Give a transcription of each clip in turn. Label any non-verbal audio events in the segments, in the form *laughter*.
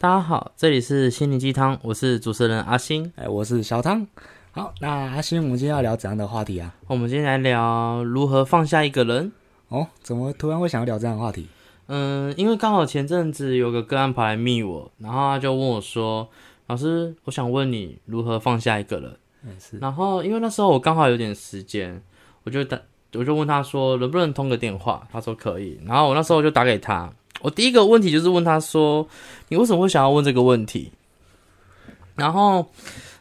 大家好，这里是心灵鸡汤，我是主持人阿星，哎，我是小汤。好，那阿星，我们今天要聊怎样的话题啊？我们今天来聊如何放下一个人。哦，怎么突然会想要聊这样的话题？嗯，因为刚好前阵子有个个案跑来密我，然后他就问我说：“老师，我想问你如何放下一个人。”嗯，是。然后因为那时候我刚好有点时间，我就打，我就问他说能不能通个电话，他说可以。然后我那时候就打给他，我第一个问题就是问他说：“你为什么会想要问这个问题？”然后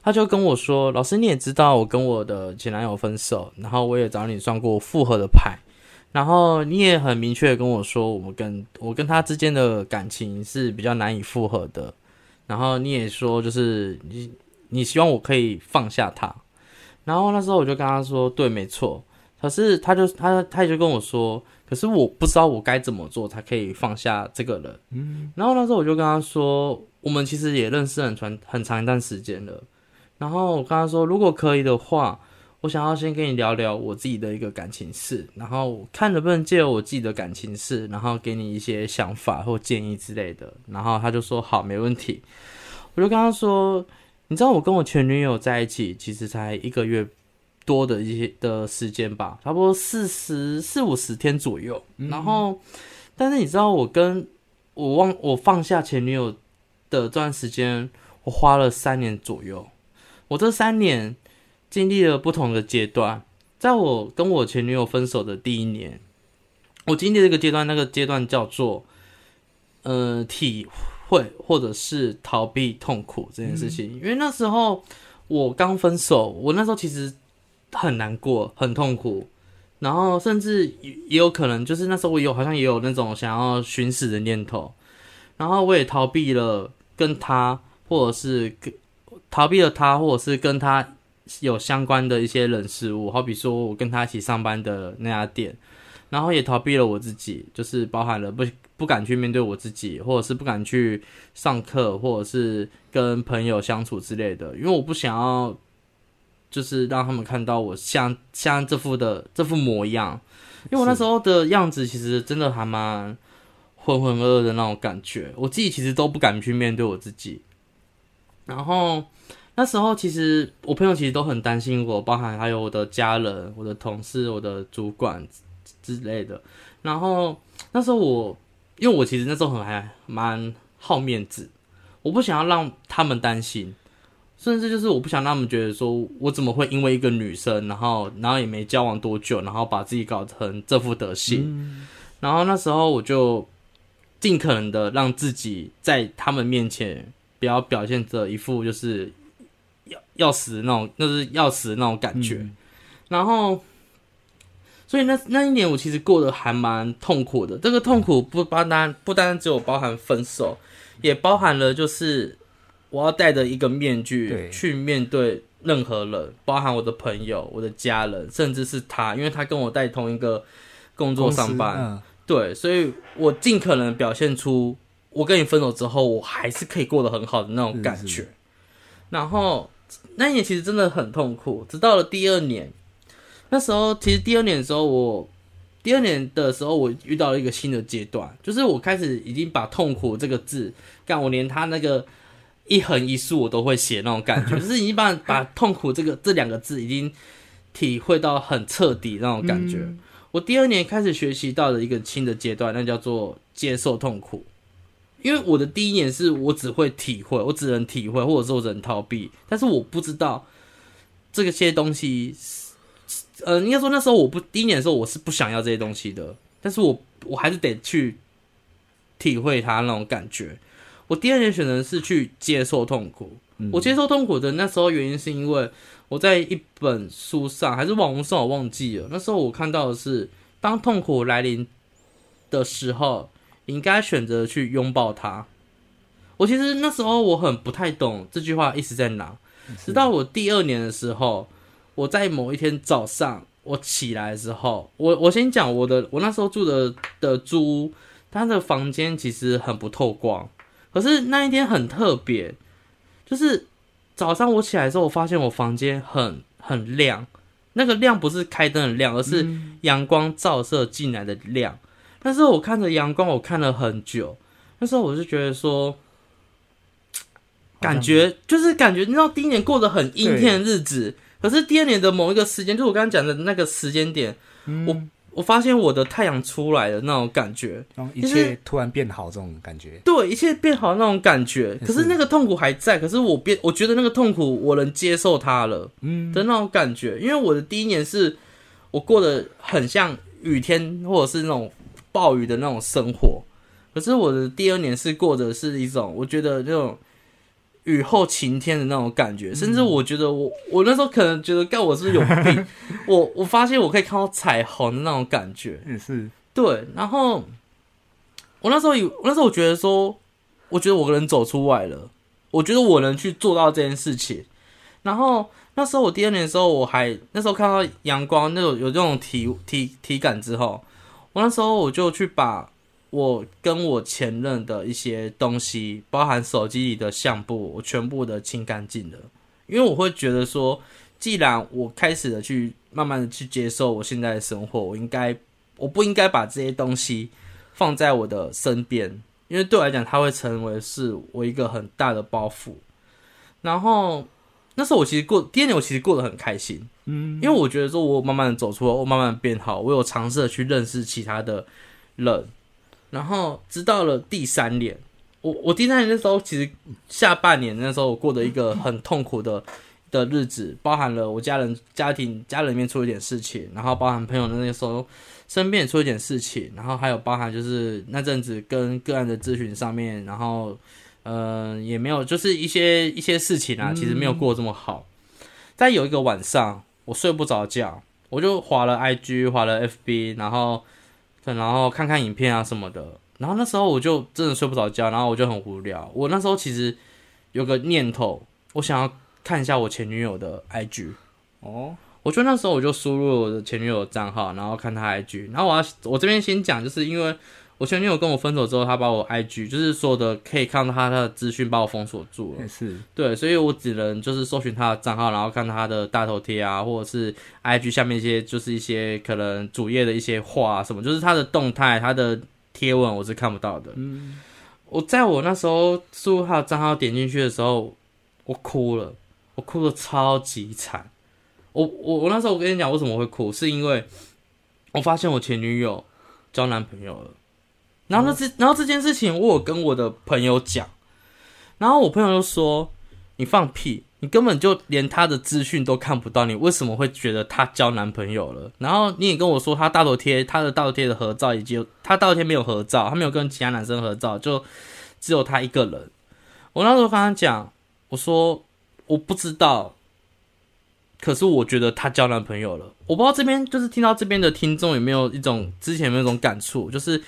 他就跟我说：“老师，你也知道我跟我的前男友分手，然后我也找你算过复合的牌。”然后你也很明确跟我说，我们跟我跟他之间的感情是比较难以复合的。然后你也说，就是你你希望我可以放下他。然后那时候我就跟他说，对，没错。可是他就他他也就跟我说，可是我不知道我该怎么做才可以放下这个人。嗯。然后那时候我就跟他说，我们其实也认识很长很长一段时间了。然后我跟他说，如果可以的话。我想要先跟你聊聊我自己的一个感情事，然后看能不能借由我自己的感情事，然后给你一些想法或建议之类的。然后他就说好，没问题。我就跟他说，你知道我跟我前女友在一起其实才一个月多的一些的时间吧，差不多四十四五十天左右。然后，但是你知道我跟我忘我放下前女友的这段时间，我花了三年左右。我这三年。经历了不同的阶段，在我跟我前女友分手的第一年，我经历这个阶段，那个阶段叫做，呃，体会或者是逃避痛苦这件事情。因为那时候我刚分手，我那时候其实很难过，很痛苦，然后甚至也有可能就是那时候我有好像也有那种想要寻死的念头，然后我也逃避了跟他，或者是跟逃避了他，或者是跟他。有相关的一些人事物，好比说我跟他一起上班的那家店，然后也逃避了我自己，就是包含了不不敢去面对我自己，或者是不敢去上课，或者是跟朋友相处之类的，因为我不想要，就是让他们看到我像像这副的这副模样，因为我那时候的样子其实真的还蛮浑浑噩噩的那种感觉，我自己其实都不敢去面对我自己，然后。那时候其实我朋友其实都很担心我，包含还有我的家人、我的同事、我的主管之类的。然后那时候我，因为我其实那时候很还蛮好面子，我不想要让他们担心，甚至就是我不想让他们觉得说我怎么会因为一个女生，然后然后也没交往多久，然后把自己搞成这副德行。嗯。然后那时候我就尽可能的让自己在他们面前不要表现着一副就是。要要死的那种，那是要死的那种感觉。嗯、然后，所以那那一年我其实过得还蛮痛苦的。这个痛苦不单单不单单只有包含分手，也包含了就是我要戴着一个面具去面对任何人，包含我的朋友、我的家人，甚至是他，因为他跟我在同一个工作上班。嗯、对，所以我尽可能表现出我跟你分手之后，我还是可以过得很好的那种感觉。是是然后。那一年其实真的很痛苦，直到了第二年，那时候其实第二年的时候我，我第二年的时候我遇到了一个新的阶段，就是我开始已经把痛苦这个字，干我连他那个一横一竖我都会写那种感觉，*laughs* 就是已经把把痛苦这个这两个字已经体会到很彻底那种感觉。嗯、我第二年开始学习到了一个新的阶段，那叫做接受痛苦。因为我的第一年是我只会体会，我只能体会，或者说我只能逃避，但是我不知道这个些东西，呃，应该说那时候我不第一年的时候我是不想要这些东西的，但是我我还是得去体会它那种感觉。我第二年选择是去接受痛苦，嗯、我接受痛苦的那时候原因是因为我在一本书上还是网络上我忘记了，那时候我看到的是当痛苦来临的时候。应该选择去拥抱它。我其实那时候我很不太懂这句话意思在哪，直到我第二年的时候，我在某一天早上我起来的时候，我我先讲我的，我那时候住的的租屋，他的房间其实很不透光，可是那一天很特别，就是早上我起来的时候，我发现我房间很很亮，那个亮不是开灯的亮，而是阳光照射进来的亮。但是我看着阳光，我看了很久。那时候我就觉得说，感觉就是感觉，你知道第一年过得很阴天的日子，可是第二年的某一个时间，就我刚刚讲的那个时间点，嗯、我我发现我的太阳出来的那种感觉，一切突然变好，这种感觉，对，一切变好那种感觉。可是那个痛苦还在，可是我变，我觉得那个痛苦我能接受它了，嗯的那种感觉。因为我的第一年是我过得很像雨天或者是那种暴雨的那种生活，可是我的第二年是过的是一种，我觉得那种。雨后晴天的那种感觉，甚至我觉得我我那时候可能觉得，干我是不是有病？我我发现我可以看到彩虹的那种感觉，也是对。然后我那时候有，我那时候我觉得说，我觉得我个人走出来了，我觉得我能去做到这件事情。然后那时候我第二年的时候，我还那时候看到阳光那种有这种体体体感之后，我那时候我就去把。我跟我前任的一些东西，包含手机里的相簿，我全部的清干净了。因为我会觉得说，既然我开始的去慢慢的去接受我现在的生活，我应该，我不应该把这些东西放在我的身边，因为对我来讲，它会成为是我一个很大的包袱。然后那时候我其实过第二年，我其实过得很开心，嗯，因为我觉得说我慢慢的走出来，我慢慢的变好，我有尝试的去认识其他的人。然后直到了第三年，我我第三年那时候，其实下半年那时候我过的一个很痛苦的的日子，包含了我家人家庭家人里面出了一点事情，然后包含朋友的那时候身边也出了一点事情，然后还有包含就是那阵子跟个案的咨询上面，然后嗯、呃、也没有就是一些一些事情啊，其实没有过这么好。在有一个晚上，我睡不着觉，我就滑了 IG，滑了 FB，然后。然后看看影片啊什么的，然后那时候我就真的睡不着觉，然后我就很无聊。我那时候其实有个念头，我想要看一下我前女友的 IG。哦，我觉得那时候我就输入我的前女友的账号，然后看她 IG。然后我要我这边先讲，就是因为。我前女友跟我分手之后，她把我 IG 就是所有的可以看到她的资讯，把我封锁住了。是，对，所以我只能就是搜寻她的账号，然后看她的大头贴啊，或者是 IG 下面一些就是一些可能主页的一些话什么，就是她的动态、她的贴文，我是看不到的。嗯，我在我那时候输入她的账号点进去的时候，我哭了，我哭的超级惨。我我我那时候我跟你讲为什么会哭，是因为我发现我前女友交男朋友了。然后那这，然后这件事情我有跟我的朋友讲，然后我朋友就说：“你放屁，你根本就连他的资讯都看不到，你为什么会觉得他交男朋友了？”然后你也跟我说，他大头贴，他的大头贴的合照以及他大头贴没有合照，他没有跟其他男生合照，就只有他一个人。我那时候跟他讲，我说我不知道，可是我觉得他交男朋友了。我不知道这边就是听到这边的听众有没有一种之前有没有一种感触，就是。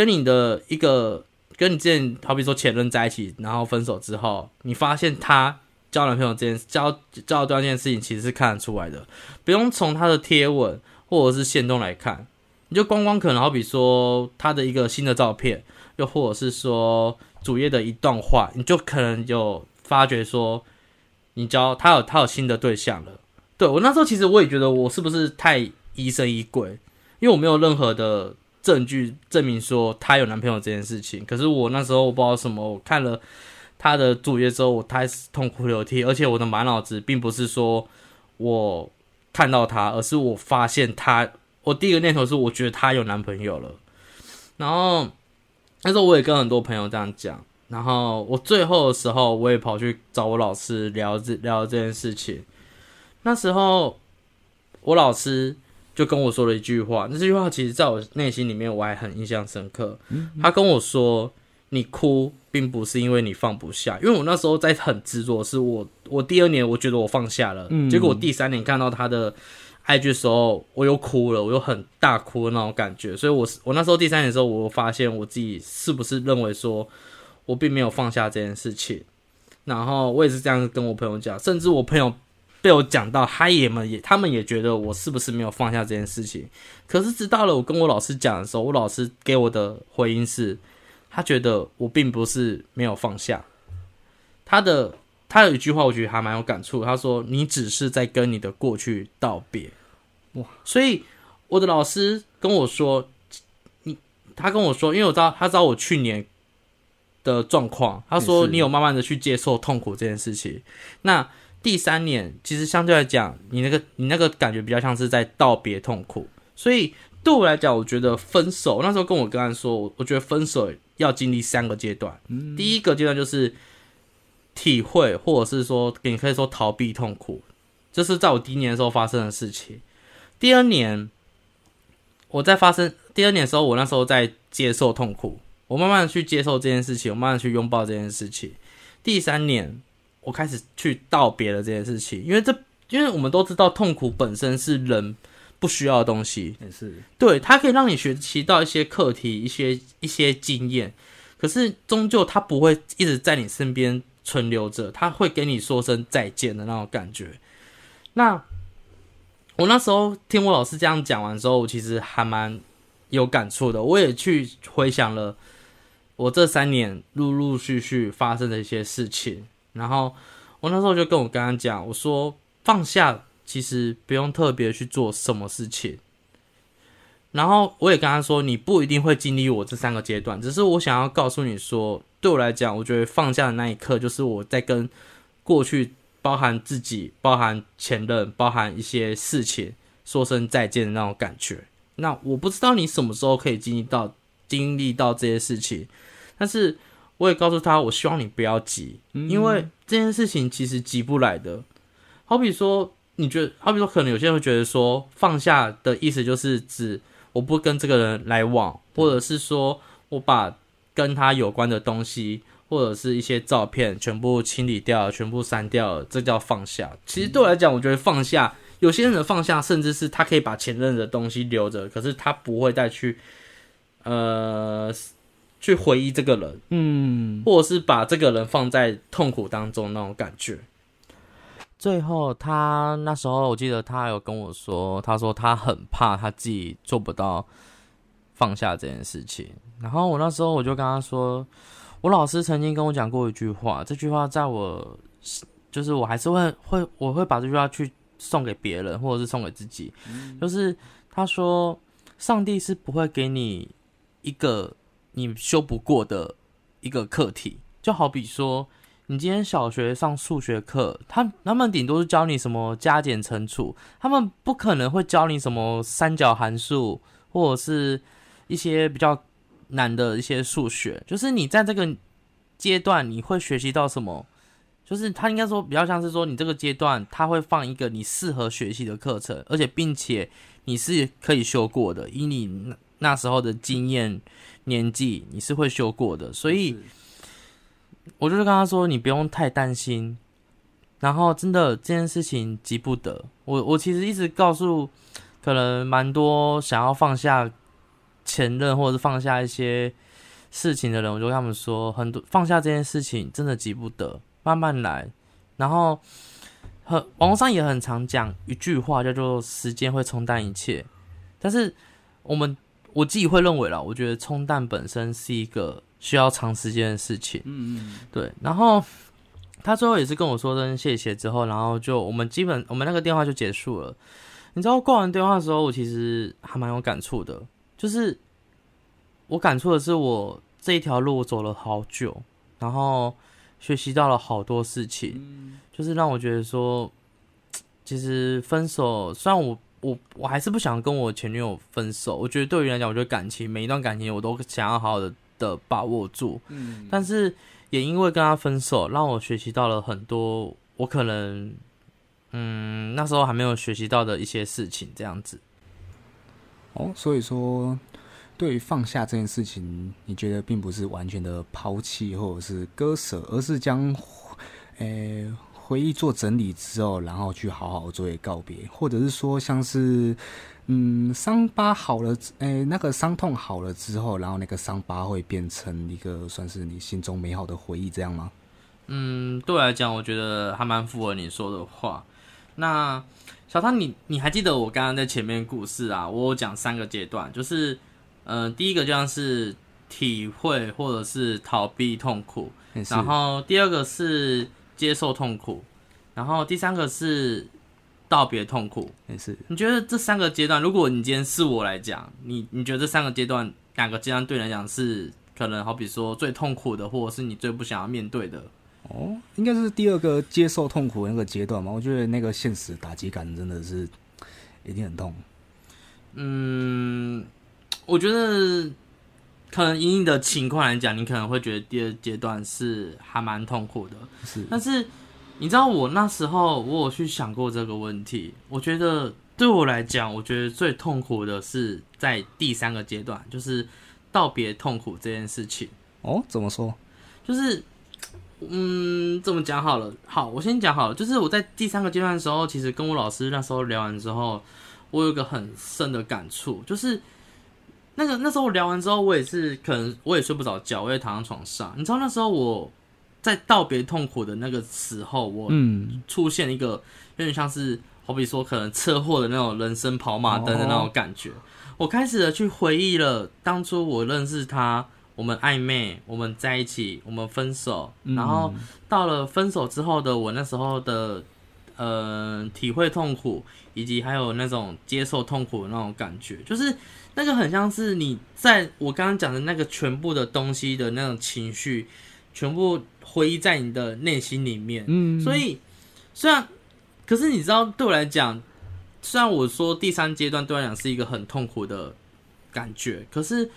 跟你的一个，跟你之前好比说前任在一起，然后分手之后，你发现他交男朋友这件交交对象这件事情，其实是看得出来的。不用从他的贴文或者是限动来看，你就光光可能好比说他的一个新的照片，又或者是说主页的一段话，你就可能有发觉说你交他有他有新的对象了。对，我那时候其实我也觉得我是不是太疑神疑鬼，因为我没有任何的。证据证明说她有男朋友这件事情，可是我那时候我不知道什么，我看了她的主页之后，我开始痛哭流涕，而且我的满脑子并不是说我看到她，而是我发现她，我第一个念头是我觉得她有男朋友了，然后那时候我也跟很多朋友这样讲，然后我最后的时候我也跑去找我老师聊这聊这件事情，那时候我老师。就跟我说了一句话，那这句话其实在我内心里面我还很印象深刻。他跟我说：“你哭并不是因为你放不下，因为我那时候在很执着，是我我第二年我觉得我放下了，结果我第三年看到他的 IG 的时候，我又哭了，我又很大哭的那种感觉。所以我，我我那时候第三年的时候，我发现我自己是不是认为说我并没有放下这件事情。然后我也是这样跟我朋友讲，甚至我朋友。被我讲到，他也们也，他们也觉得我是不是没有放下这件事情？可是直到了我跟我老师讲的时候，我老师给我的回应是，他觉得我并不是没有放下。他的他有一句话，我觉得还蛮有感触。他说：“你只是在跟你的过去道别。”哇！所以我的老师跟我说，你他跟我说，因为我知道他知道我去年的状况。他说你有慢慢的去接受痛苦这件事情。那第三年其实相对来讲，你那个你那个感觉比较像是在道别痛苦。所以对我来讲，我觉得分手那时候跟我跟他说，我觉得分手要经历三个阶段。嗯，第一个阶段就是体会，或者是说你可以说逃避痛苦，这是在我第一年的时候发生的事情。第二年我在发生第二年的时候，我那时候在接受痛苦，我慢慢的去接受这件事情，我慢慢去拥抱这件事情。第三年。我开始去道别了这件事情，因为这，因为我们都知道痛苦本身是人不需要的东西，也是对，它可以让你学习到一些课题、一些一些经验，可是终究它不会一直在你身边存留着，它会跟你说声再见的那种感觉。那我那时候听我老师这样讲完之后，我其实还蛮有感触的，我也去回想了我这三年陆陆续续发生的一些事情。然后我那时候就跟我刚刚讲，我说放下其实不用特别去做什么事情。然后我也跟他说，你不一定会经历我这三个阶段，只是我想要告诉你说，对我来讲，我觉得放下的那一刻，就是我在跟过去，包含自己、包含前任、包含一些事情说声再见的那种感觉。那我不知道你什么时候可以经历到经历到这些事情，但是。我也告诉他，我希望你不要急，因为这件事情其实急不来的。好比说，你觉得，好比说，可能有些人会觉得说，放下的意思就是指我不跟这个人来往，或者是说我把跟他有关的东西，或者是一些照片全部清理掉，全部删掉了，这叫放下。其实对我来讲，我觉得放下，有些人的放下，甚至是他可以把前任的东西留着，可是他不会再去，呃。去回忆这个人，嗯，或者是把这个人放在痛苦当中那种感觉。最后，他那时候我记得他有跟我说，他说他很怕他自己做不到放下这件事情。然后我那时候我就跟他说，我老师曾经跟我讲过一句话，这句话在我就是我还是会会我会把这句话去送给别人，或者是送给自己。嗯，就是他说，上帝是不会给你一个。你修不过的一个课题，就好比说，你今天小学上数学课，他他们顶多是教你什么加减乘除，他们不可能会教你什么三角函数，或者是一些比较难的一些数学。就是你在这个阶段，你会学习到什么？就是他应该说比较像是说，你这个阶段他会放一个你适合学习的课程，而且并且你是可以修过的，以你那时候的经验。年纪你是会修过的，所以我就是跟他说，你不用太担心。然后真的这件事情急不得。我我其实一直告诉可能蛮多想要放下前任或者是放下一些事情的人，我就跟他们说，很多放下这件事情真的急不得，慢慢来。然后很网络上也很常讲一句话，叫做“时间会冲淡一切”，但是我们。我自己会认为啦，我觉得冲淡本身是一个需要长时间的事情。嗯嗯，对。然后他最后也是跟我说声谢谢之后，然后就我们基本我们那个电话就结束了。你知道挂完电话的时候，我其实还蛮有感触的，就是我感触的是我这一条路我走了好久，然后学习到了好多事情，就是让我觉得说，其实分手虽然我。我我还是不想跟我前女友分手。我觉得对于来讲，我觉得感情每一段感情我都想要好好的的把握住。嗯，但是也因为跟她分手，让我学习到了很多我可能嗯那时候还没有学习到的一些事情。这样子。哦，所以说对于放下这件事情，你觉得并不是完全的抛弃或者是割舍，而是将诶。欸回忆做整理之后，然后去好好作为告别，或者是说像是，嗯，伤疤好了，诶、欸，那个伤痛好了之后，然后那个伤疤会变成一个算是你心中美好的回忆，这样吗？嗯，对我来讲，我觉得还蛮符合你说的话。那小汤，你你还记得我刚刚在前面故事啊？我有讲三个阶段，就是，嗯、呃，第一个就像是体会或者是逃避痛苦，然后第二个是。接受痛苦，然后第三个是道别痛苦。也是，你觉得这三个阶段，如果你今天是我来讲，你你觉得这三个阶段哪个阶段对你来讲是可能好比说最痛苦的，或者是你最不想要面对的。哦，应该是第二个接受痛苦的那个阶段嘛？我觉得那个现实打击感真的是一定很痛。嗯，我觉得可能以你的情况来讲，你可能会觉得第二阶段是还蛮痛苦的。是，但是你知道我那时候我有去想过这个问题，我觉得对我来讲，我觉得最痛苦的是在第三个阶段，就是道别痛苦这件事情。哦，怎么说？就是。嗯，这么讲好了。好，我先讲好了。就是我在第三个阶段的时候，其实跟我老师那时候聊完之后，我有个很深的感触，就是那个那时候我聊完之后，我也是可能我也睡不着觉，我也躺在床上。你知道那时候我在道别痛苦的那个时候，我嗯出现一个有点像是好比说可能车祸的那种人生跑马灯的那种感觉。哦、我开始的去回忆了当初我认识他。我们暧昧，我们在一起，我们分手，然后到了分手之后的我那时候的，呃，体会痛苦，以及还有那种接受痛苦的那种感觉，就是那个很像是你在我刚刚讲的那个全部的东西的那种情绪，全部回忆在你的内心里面。嗯，所以虽然，可是你知道，对我来讲，虽然我说第三阶段对我来讲是一个很痛苦的感觉，可是。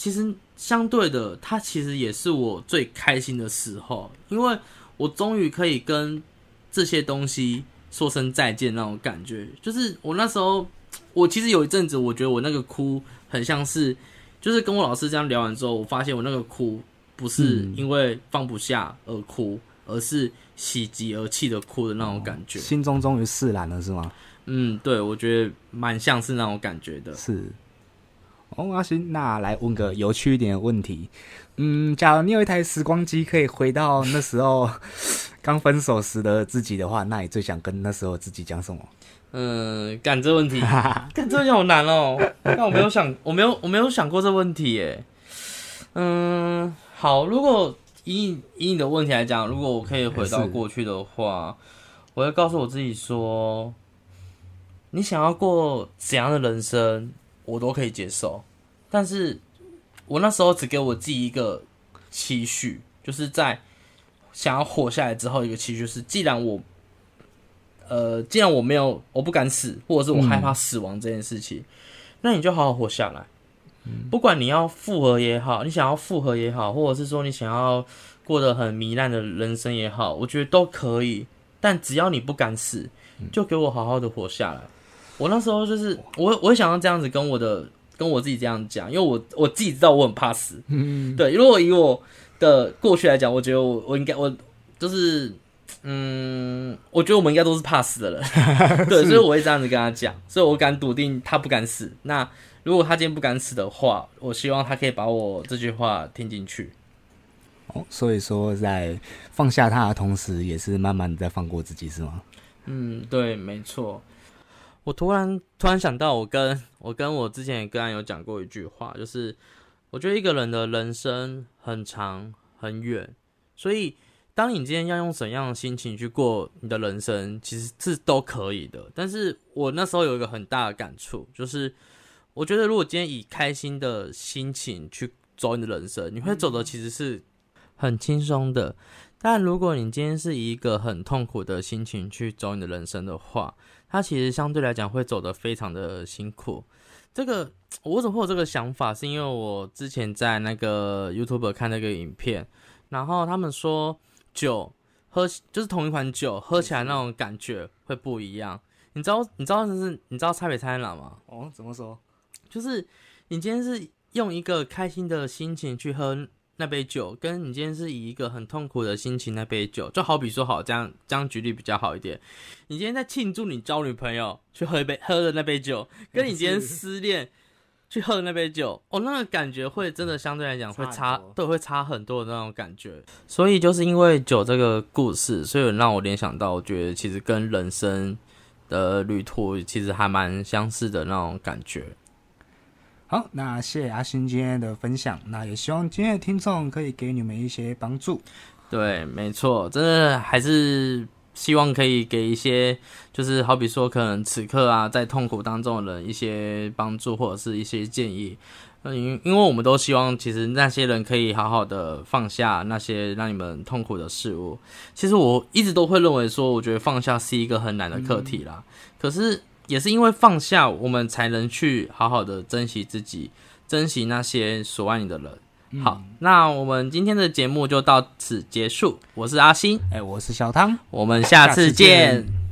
其实相对的，它其实也是我最开心的时候，因为我终于可以跟这些东西说声再见那种感觉。就是我那时候，我其实有一阵子，我觉得我那个哭很像是，就是跟我老师这样聊完之后，我发现我那个哭不是因为放不下而哭，而是喜极而泣的哭的那种感觉。心中终于释然了，是吗？嗯，对，我觉得蛮像是那种感觉的。是。哦，阿星，那来问个有趣一点的问题。嗯，假如你有一台时光机，可以回到那时候刚分手时的自己的话，那你最想跟那时候自己讲什么？嗯，干这问题，*laughs* 干这问题好难哦。但我没有想，我没有，我没有想过这问题耶。嗯，好，如果以以你的问题来讲，如果我可以回到过去的话，我会告诉我自己说，你想要过怎样的人生？我都可以接受，但是我那时候只给我自己一个期许，就是在想要活下来之后，一个期许是，既然我，呃，既然我没有，我不敢死，或者是我害怕死亡这件事情，嗯、那你就好好活下来。嗯、不管你要复合也好，你想要复合也好，或者是说你想要过得很糜烂的人生也好，我觉得都可以。但只要你不敢死，就给我好好的活下来。我那时候就是我，我会想要这样子跟我的跟我自己这样讲，因为我我自己知道我很怕死。嗯，对。如果以我的过去来讲，我觉得我我应该我就是嗯，我觉得我们应该都是怕死的人。*laughs* 对，所以我会这样子跟他讲，所以我敢笃定他不敢死。那如果他今天不敢死的话，我希望他可以把我这句话听进去。哦，所以说在放下他的同时，也是慢慢的在放过自己，是吗？嗯，对，没错。我突然突然想到，我跟我跟我之前也跟人有讲过一句话，就是我觉得一个人的人生很长很远，所以当你今天要用怎样的心情去过你的人生，其实是都可以的。但是我那时候有一个很大的感触，就是我觉得如果今天以开心的心情去走你的人生，你会走的其实是很轻松的。但如果你今天是以一个很痛苦的心情去走你的人生的话，它其实相对来讲会走得非常的辛苦。这个我怎么会有这个想法？是因为我之前在那个 YouTube 看那个影片，然后他们说酒喝就是同一款酒，喝起来那种感觉会不一样。你知道你知道就是你知道差别差在哪吗？哦，怎么说？就是你今天是用一个开心的心情去喝。那杯酒，跟你今天是以一个很痛苦的心情，那杯酒就好比说好这样这样举例比较好一点。你今天在庆祝你交女朋友去喝一杯喝的那杯酒，跟你今天 *laughs* 失恋去喝的那杯酒，哦，那个感觉会真的相对来讲会差，对，会差很多的那种感觉。所以就是因为酒这个故事，所以让我联想到，我觉得其实跟人生的旅途其实还蛮相似的那种感觉。好，那谢谢阿星今天的分享。那也希望今天的听众可以给你们一些帮助。对，没错，真的还是希望可以给一些，就是好比说，可能此刻啊，在痛苦当中的人一些帮助，或者是一些建议。嗯，因因为我们都希望，其实那些人可以好好的放下那些让你们痛苦的事物。其实我一直都会认为说，我觉得放下是一个很难的课题啦。可是也是因为放下，我们才能去好好的珍惜自己，珍惜那些所爱你的人。好，那我们今天的节目就到此结束。我是阿星，哎，我是小汤，我们下次见。